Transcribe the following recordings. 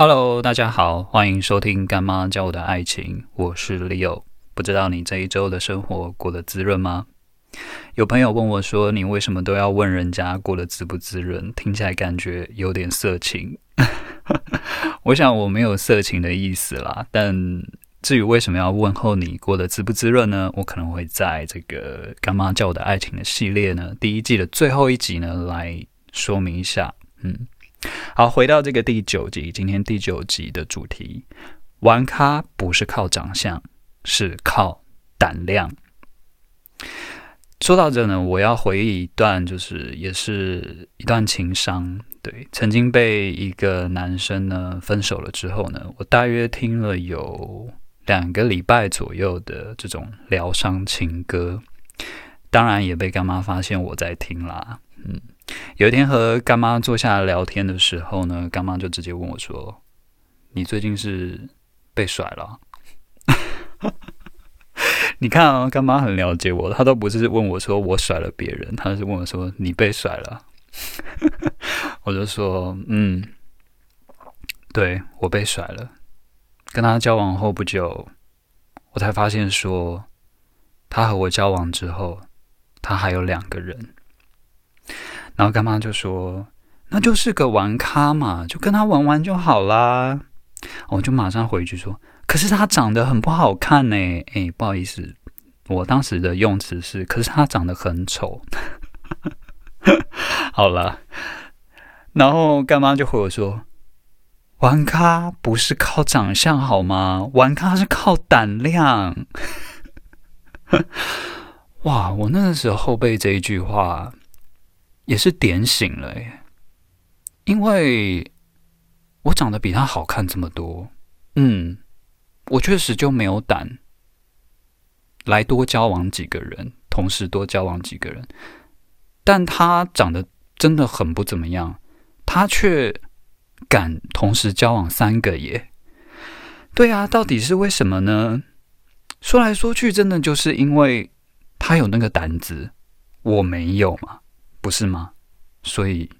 Hello，大家好，欢迎收听《干妈教我的爱情》，我是 Leo。不知道你这一周的生活过得滋润吗？有朋友问我说：“你为什么都要问人家过得滋不滋润？”听起来感觉有点色情。我想我没有色情的意思啦，但至于为什么要问候你过得滋不滋润呢？我可能会在这个《干妈教我的爱情》的系列呢，第一季的最后一集呢来说明一下。嗯。好，回到这个第九集，今天第九集的主题，玩咖不是靠长相，是靠胆量。说到这呢，我要回忆一段，就是也是一段情伤。对，曾经被一个男生呢分手了之后呢，我大约听了有两个礼拜左右的这种疗伤情歌，当然也被干妈发现我在听啦。嗯。有一天和干妈坐下来聊天的时候呢，干妈就直接问我说：“你最近是被甩了？” 你看啊，干妈很了解我，她都不是问我说我甩了别人，她是问我说你被甩了。我就说：“嗯，对我被甩了。”跟他交往后不久，我才发现说，他和我交往之后，他还有两个人。然后干妈就说：“那就是个玩咖嘛，就跟他玩玩就好啦。”我就马上回去说：“可是他长得很不好看呢。”哎，不好意思，我当时的用词是：“可是他长得很丑。”好了，然后干妈就回我说：“玩咖不是靠长相好吗？玩咖是靠胆量。”哇！我那个时候被这一句话。也是点醒了耶，因为我长得比他好看这么多，嗯，我确实就没有胆来多交往几个人，同时多交往几个人。但他长得真的很不怎么样，他却敢同时交往三个耶。对啊，到底是为什么呢？说来说去，真的就是因为他有那个胆子，我没有嘛。不是吗？所以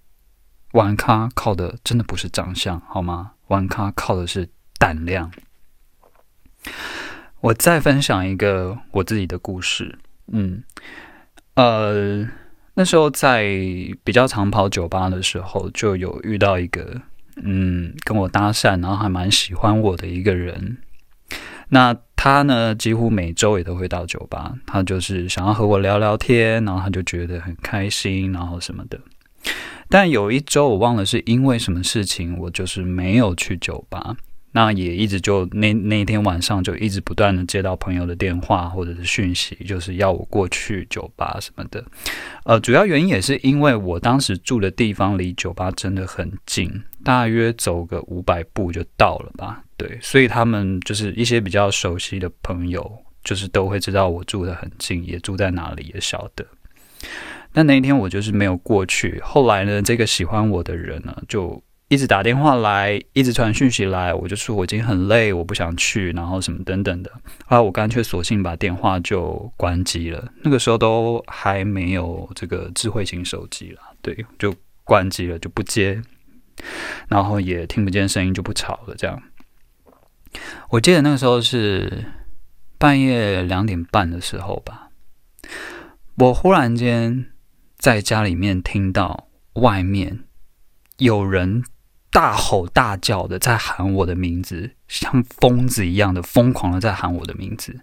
玩咖靠的真的不是长相，好吗？玩咖靠的是胆量。我再分享一个我自己的故事。嗯，呃，那时候在比较常跑酒吧的时候，就有遇到一个嗯跟我搭讪，然后还蛮喜欢我的一个人。那他呢，几乎每周也都会到酒吧。他就是想要和我聊聊天，然后他就觉得很开心，然后什么的。但有一周我忘了是因为什么事情，我就是没有去酒吧。那也一直就那那一天晚上就一直不断的接到朋友的电话或者是讯息，就是要我过去酒吧什么的。呃，主要原因也是因为我当时住的地方离酒吧真的很近。大约走个五百步就到了吧，对，所以他们就是一些比较熟悉的朋友，就是都会知道我住的很近，也住在哪里，也晓得。但那一天我就是没有过去。后来呢，这个喜欢我的人呢，就一直打电话来，一直传讯息来，我就说我已经很累，我不想去，然后什么等等的。后来我干脆索性把电话就关机了。那个时候都还没有这个智慧型手机了，对，就关机了，就不接。然后也听不见声音，就不吵了。这样，我记得那个时候是半夜两点半的时候吧。我忽然间在家里面听到外面有人大吼大叫的在喊我的名字，像疯子一样的疯狂的在喊我的名字。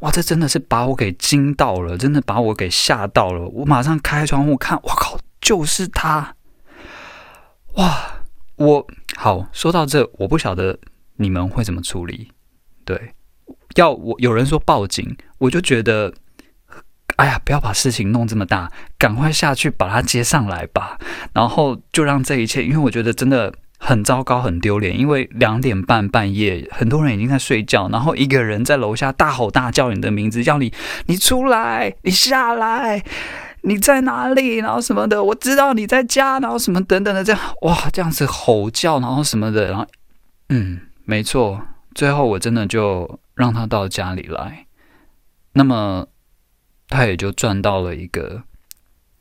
哇，这真的是把我给惊到了，真的把我给吓到了。我马上开窗户看，我靠，就是他！哇，我好说到这，我不晓得你们会怎么处理。对，要我有人说报警，我就觉得，哎呀，不要把事情弄这么大，赶快下去把他接上来吧。然后就让这一切，因为我觉得真的很糟糕、很丢脸。因为两点半半夜，很多人已经在睡觉，然后一个人在楼下大吼大叫你的名字，叫你你出来，你下来。你在哪里？然后什么的，我知道你在家，然后什么等等的，这样哇，这样子吼叫，然后什么的，然后嗯，没错，最后我真的就让他到家里来，那么他也就赚到了一个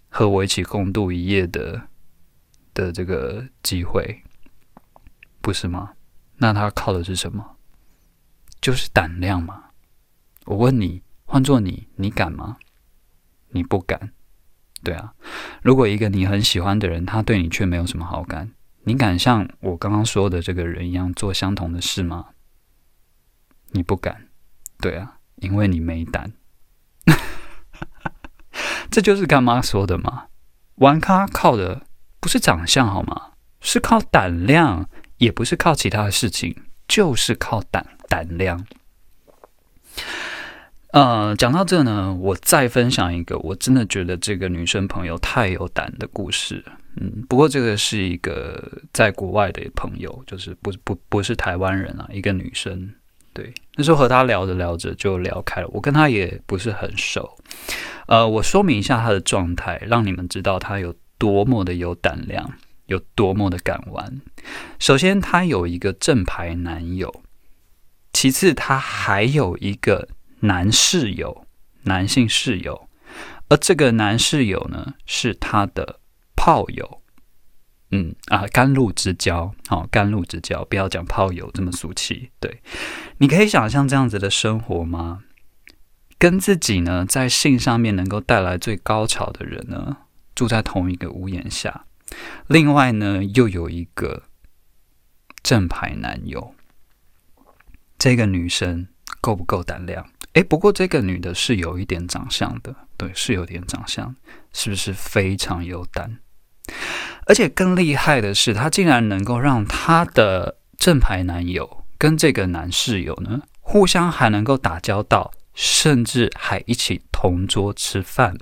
和我一起共度一夜的的这个机会，不是吗？那他靠的是什么？就是胆量嘛。我问你，换做你，你敢吗？你不敢。对啊，如果一个你很喜欢的人，他对你却没有什么好感，你敢像我刚刚说的这个人一样做相同的事吗？你不敢。对啊，因为你没胆。这就是干妈说的嘛。玩咖靠的不是长相好吗？是靠胆量，也不是靠其他的事情，就是靠胆胆量。呃，讲到这呢，我再分享一个我真的觉得这个女生朋友太有胆的故事。嗯，不过这个是一个在国外的朋友，就是不不不是台湾人啊，一个女生。对，那时候和她聊着聊着就聊开了。我跟她也不是很熟。呃，我说明一下她的状态，让你们知道她有多么的有胆量，有多么的敢玩。首先，她有一个正牌男友；其次，她还有一个。男室友，男性室友，而这个男室友呢，是他的炮友，嗯啊，甘露之交，好，甘露之交，不要讲炮友这么俗气。对，你可以想象这样子的生活吗？跟自己呢，在性上面能够带来最高潮的人呢，住在同一个屋檐下，另外呢，又有一个正牌男友，这个女生够不够胆量？哎，不过这个女的是有一点长相的，对，是有点长相，是不是非常有胆？而且更厉害的是，她竟然能够让她的正牌男友跟这个男室友呢，互相还能够打交道，甚至还一起同桌吃饭。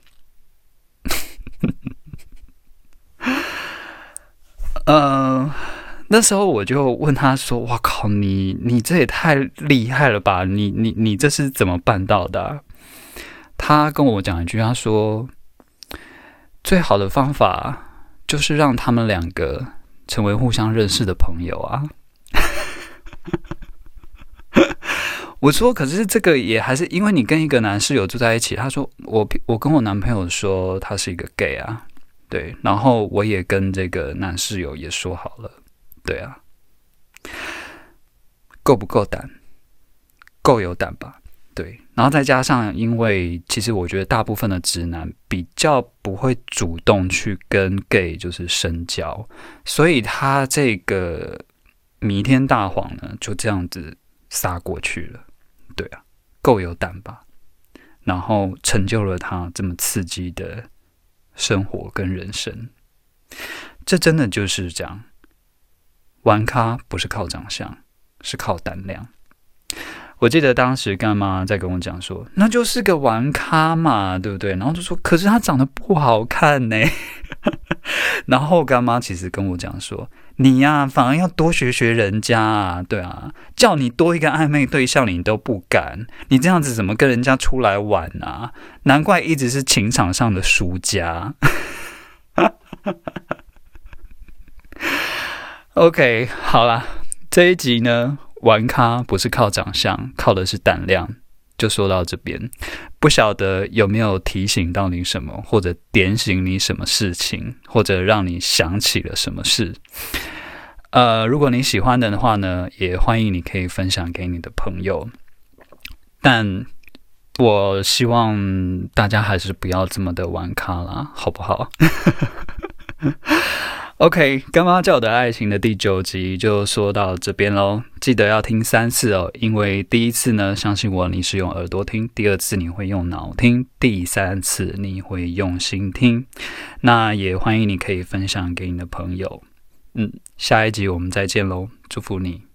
呃。那时候我就问他说：“哇靠，你你这也太厉害了吧！你你你这是怎么办到的？”他跟我讲一句，他说：“最好的方法就是让他们两个成为互相认识的朋友啊。”我说：“可是这个也还是因为你跟一个男室友住在一起。”他说：“我我跟我男朋友说他是一个 gay 啊，对，然后我也跟这个男室友也说好了。”对啊，够不够胆？够有胆吧？对，然后再加上，因为其实我觉得大部分的直男比较不会主动去跟 gay 就是深交，所以他这个弥天大谎呢，就这样子撒过去了。对啊，够有胆吧？然后成就了他这么刺激的生活跟人生，这真的就是这样。玩咖不是靠长相，是靠胆量。我记得当时干妈在跟我讲说，那就是个玩咖嘛，对不对？然后就说，可是他长得不好看呢。然后干妈其实跟我讲说，你呀，反而要多学学人家啊，对啊，叫你多一个暧昧对象，你都不敢，你这样子怎么跟人家出来玩啊？难怪一直是情场上的输家。OK，好啦，这一集呢，玩咖不是靠长相，靠的是胆量。就说到这边，不晓得有没有提醒到你什么，或者点醒你什么事情，或者让你想起了什么事。呃，如果你喜欢的话呢，也欢迎你可以分享给你的朋友。但我希望大家还是不要这么的玩咖啦，好不好 ？OK，干妈教的爱情的第九集就说到这边喽，记得要听三次哦，因为第一次呢，相信我，你是用耳朵听；第二次你会用脑听；第三次你会用心听。那也欢迎你可以分享给你的朋友。嗯，下一集我们再见喽，祝福你。